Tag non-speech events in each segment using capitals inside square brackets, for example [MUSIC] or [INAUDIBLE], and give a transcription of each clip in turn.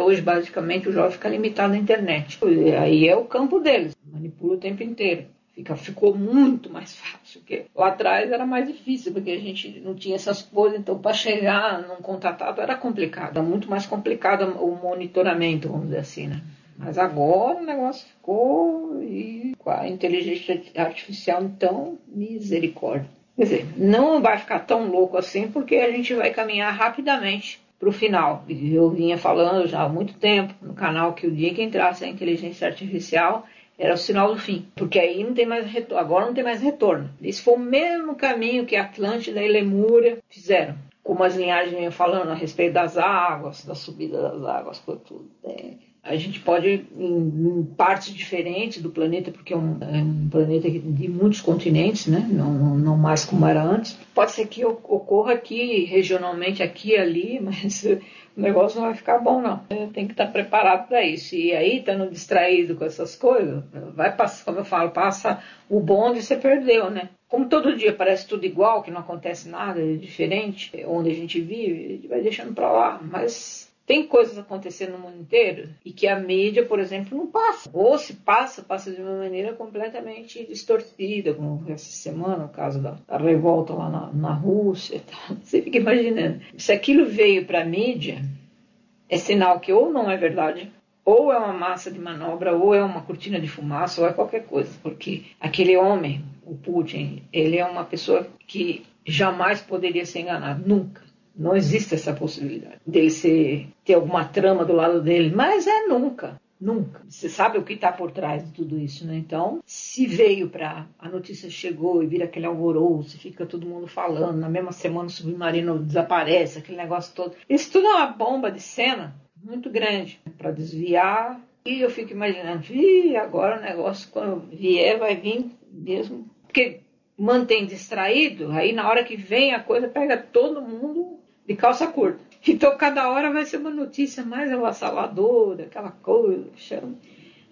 Hoje, basicamente, o jovem fica limitado à internet. Aí é o campo deles, manipula o tempo inteiro. Fica, ficou muito mais [LAUGHS] fácil, porque lá atrás era mais difícil, porque a gente não tinha essas coisas, então para chegar num contatado era complicado, era muito mais complicado o monitoramento, vamos dizer assim, né? Mas agora o negócio ficou e com a inteligência artificial, então, misericórdia. Quer dizer, não vai ficar tão louco assim, porque a gente vai caminhar rapidamente para o final. Eu vinha falando já há muito tempo no canal que o dia que entrasse a inteligência artificial era o sinal do fim, porque aí não tem mais retorno, agora não tem mais retorno. Esse foi o mesmo caminho que Atlântida e Lemúria fizeram, como as linhagens vinham falando a respeito das águas, da subida das águas, por tudo. É, a gente pode, em, em, partes diferentes do planeta, porque é um, é um, planeta de muitos continentes, né? não, não, mais como era antes, pode ser que ocorra aqui, regionalmente, aqui e ali, [LAUGHS] mas o negócio não vai ficar bom, não. Tem que estar preparado para isso. E aí, estando distraído com essas coisas, vai passar, como eu falo, passa o bonde e você perdeu, né? Como todo dia parece tudo igual, que não acontece nada diferente, onde a gente vive, a gente vai deixando para lá. Mas tem coisas acontecendo no mundo inteiro e que a mídia, por exemplo, não passa. Ou se passa, passa de uma maneira completamente distorcida, como essa semana, o caso da, da revolta lá na, na Rússia. [LAUGHS] Tal. Você fica imaginando. Se aquilo veio para a mídia, é sinal que ou não é verdade, ou é uma massa de manobra, ou é uma cortina de fumaça, ou é qualquer coisa. Porque aquele homem, o Putin, ele é uma pessoa que jamais poderia ser enganado, nunca. Não existe essa possibilidade dele ser, ter alguma trama do lado dele, mas é nunca. Nunca. Você sabe o que está por trás de tudo isso, né? Então, se veio para. A notícia chegou e vira aquele alvoroço, fica todo mundo falando, na mesma semana o submarino desaparece, aquele negócio todo. Isso tudo é uma bomba de cena muito grande para desviar. E eu fico imaginando, Ih, agora o negócio, quando vier, vai vir mesmo. Porque mantém distraído, aí na hora que vem a coisa, pega todo mundo de calça curta. Então cada hora vai ser uma notícia mais avassaladora, aquela coisa, chama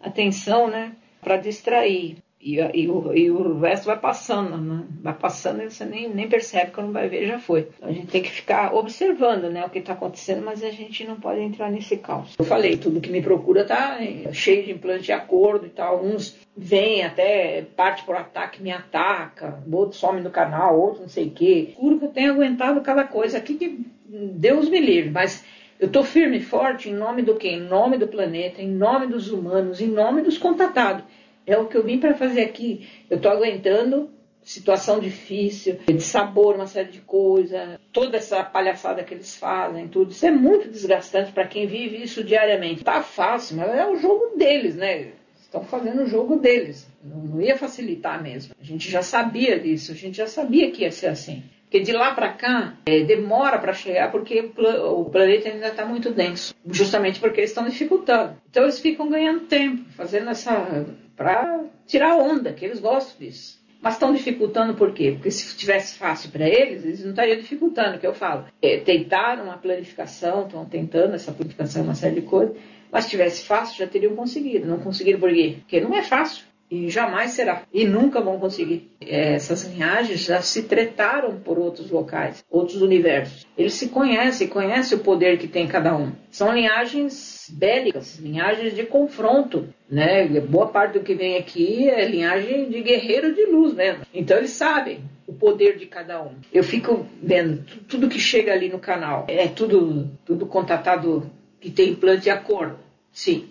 atenção, né? Para distrair. E, e, o, e o resto vai passando, né? vai passando e você nem, nem percebe quando vai ver, já foi. Então, a gente tem que ficar observando né, o que está acontecendo, mas a gente não pode entrar nesse caos. Eu falei, tudo que me procura tá cheio de implante de acordo e tal. Uns vêm até, parte por ataque, me ataca, outro some no canal, outro não sei o quê. Juro que eu tenho aguentado cada coisa aqui que Deus me livre, mas eu estou firme e forte em nome do quê? Em nome do planeta, em nome dos humanos, em nome dos contatados. É o que eu vim para fazer aqui. Eu estou aguentando situação difícil, de sabor, uma série de coisas, toda essa palhaçada que eles fazem, tudo. Isso é muito desgastante para quem vive isso diariamente. Tá fácil, mas é o jogo deles, né? Estão fazendo o jogo deles. Não, não ia facilitar mesmo. A gente já sabia disso, a gente já sabia que ia ser assim. Porque de lá para cá é, demora para chegar porque o planeta ainda está muito denso, justamente porque eles estão dificultando. Então eles ficam ganhando tempo, fazendo essa para tirar onda, que eles gostam disso. Mas estão dificultando por quê? Porque se tivesse fácil para eles, eles não estariam dificultando, que eu falo. É, tentaram uma planificação, estão tentando essa planificação, uma série de coisas, mas se tivesse fácil, já teriam conseguido. Não conseguiram por quê? Porque não é fácil e jamais será. E nunca vão conseguir. Essas linhagens já se tretaram por outros locais, outros universos. Eles se conhecem, conhecem o poder que tem cada um. São linhagens bélicas, linhagens de confronto. Né? Boa parte do que vem aqui é linhagem de guerreiro de luz mesmo. Então eles sabem o poder de cada um. Eu fico vendo tudo que chega ali no canal. É tudo, tudo contatado que tem implante de acordo. Sim,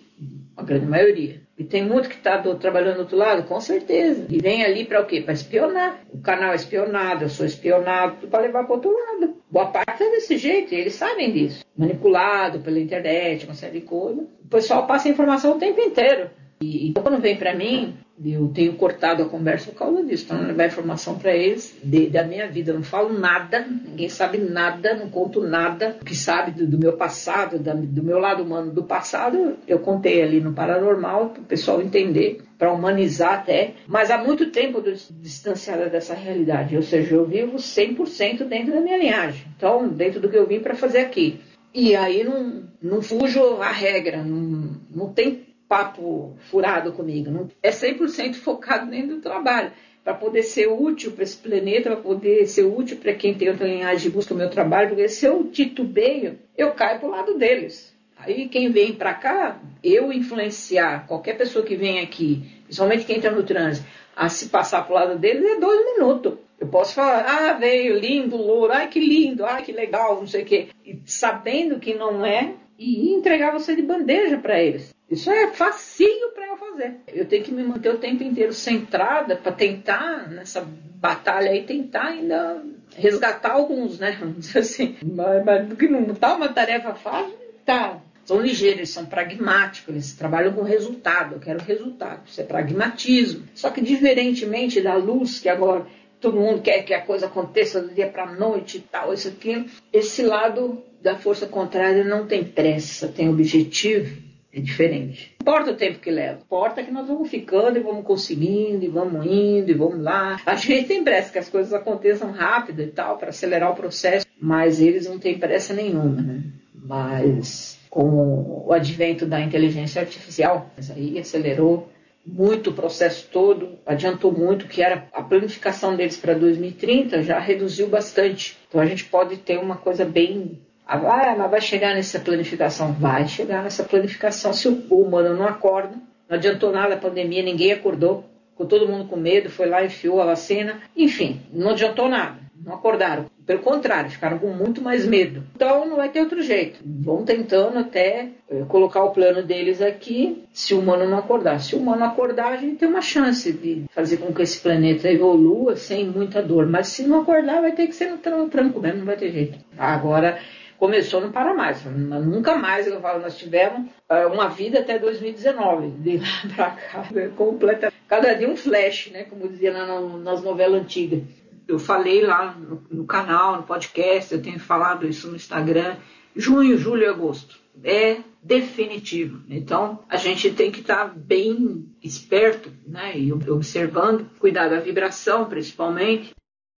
a grande maioria. E tem muito que está trabalhando do outro lado, com certeza. E vem ali para o quê? Para espionar. O canal é espionado, eu sou espionado, para levar para outro lado. Boa parte é desse jeito, e eles sabem disso. Manipulado pela internet, uma série de coisas. O pessoal passa informação o tempo inteiro. E então, quando vem para mim, eu tenho cortado a conversa por causa disso, para não levar informação para eles de, da minha vida. Eu não falo nada, ninguém sabe nada, não conto nada. O que sabe do, do meu passado, da, do meu lado humano do passado, eu contei ali no Paranormal, para o pessoal entender, para humanizar até. Mas há muito tempo eu distanciada dessa realidade, ou seja, eu vivo 100% dentro da minha linhagem. Então, dentro do que eu vim para fazer aqui. E aí não, não fujo à regra, não, não tem papo furado comigo. Não, é 100% focado dentro do trabalho. Para poder ser útil para esse planeta, para poder ser útil para quem tem outra linhagem de busca do meu trabalho, porque se eu titubeio, eu caio para o lado deles. Aí quem vem para cá, eu influenciar qualquer pessoa que vem aqui, principalmente quem está no trânsito, a se passar para o lado deles é dois minutos. Eu posso falar, ah, veio lindo, louro, ai que lindo, ai que legal, não sei o quê. E sabendo que não é, e entregar você de bandeja para eles. Isso é facinho para eu fazer. Eu tenho que me manter o tempo inteiro centrada para tentar, nessa batalha aí, tentar ainda resgatar alguns, né? [LAUGHS] Vamos dizer assim. Mas, mas que não tá uma tarefa fácil, tá são ligeiros, são pragmáticos, eles trabalham com resultado. Eu quero resultado, isso é pragmatismo. Só que diferentemente da luz, que agora todo mundo quer que a coisa aconteça do dia para a noite e tal, isso aqui, esse lado da força contrária não tem pressa, tem objetivo, é diferente. Não importa o tempo que leva, importa que nós vamos ficando e vamos conseguindo, e vamos indo, e vamos lá. A gente tem pressa que as coisas aconteçam rápido e tal, para acelerar o processo, mas eles não têm pressa nenhuma, né? Mas com o advento da inteligência artificial, aí acelerou muito o processo todo, adiantou muito, que era a planificação deles para 2030 já reduziu bastante. Então a gente pode ter uma coisa bem. Ah, mas vai chegar nessa planificação? Vai chegar nessa planificação se o humano não acorda. Não adiantou nada a pandemia, ninguém acordou. Ficou todo mundo com medo, foi lá, enfiou a vacina. Enfim, não adiantou nada. Não acordaram. Pelo contrário, ficaram com muito mais medo. Então não vai ter outro jeito. Vão tentando até eh, colocar o plano deles aqui, se o humano não acordar. Se o humano acordar, a gente tem uma chance de fazer com que esse planeta evolua sem muita dor. Mas se não acordar, vai ter que ser no tranco mesmo, não vai ter jeito. Agora, começou, não para mais. Nunca mais, eu falo, nós tivemos eh, uma vida até 2019, [LAUGHS] de lá para cá, completa. Cada dia um flash, né? Como dizia nas novelas antigas eu falei lá no, no, canal, no podcast, eu tenho falado isso no Instagram, junho, julho e agosto. É definitivo. Então, a gente tem que estar tá bem esperto, né? E observando, cuidar da vibração, principalmente,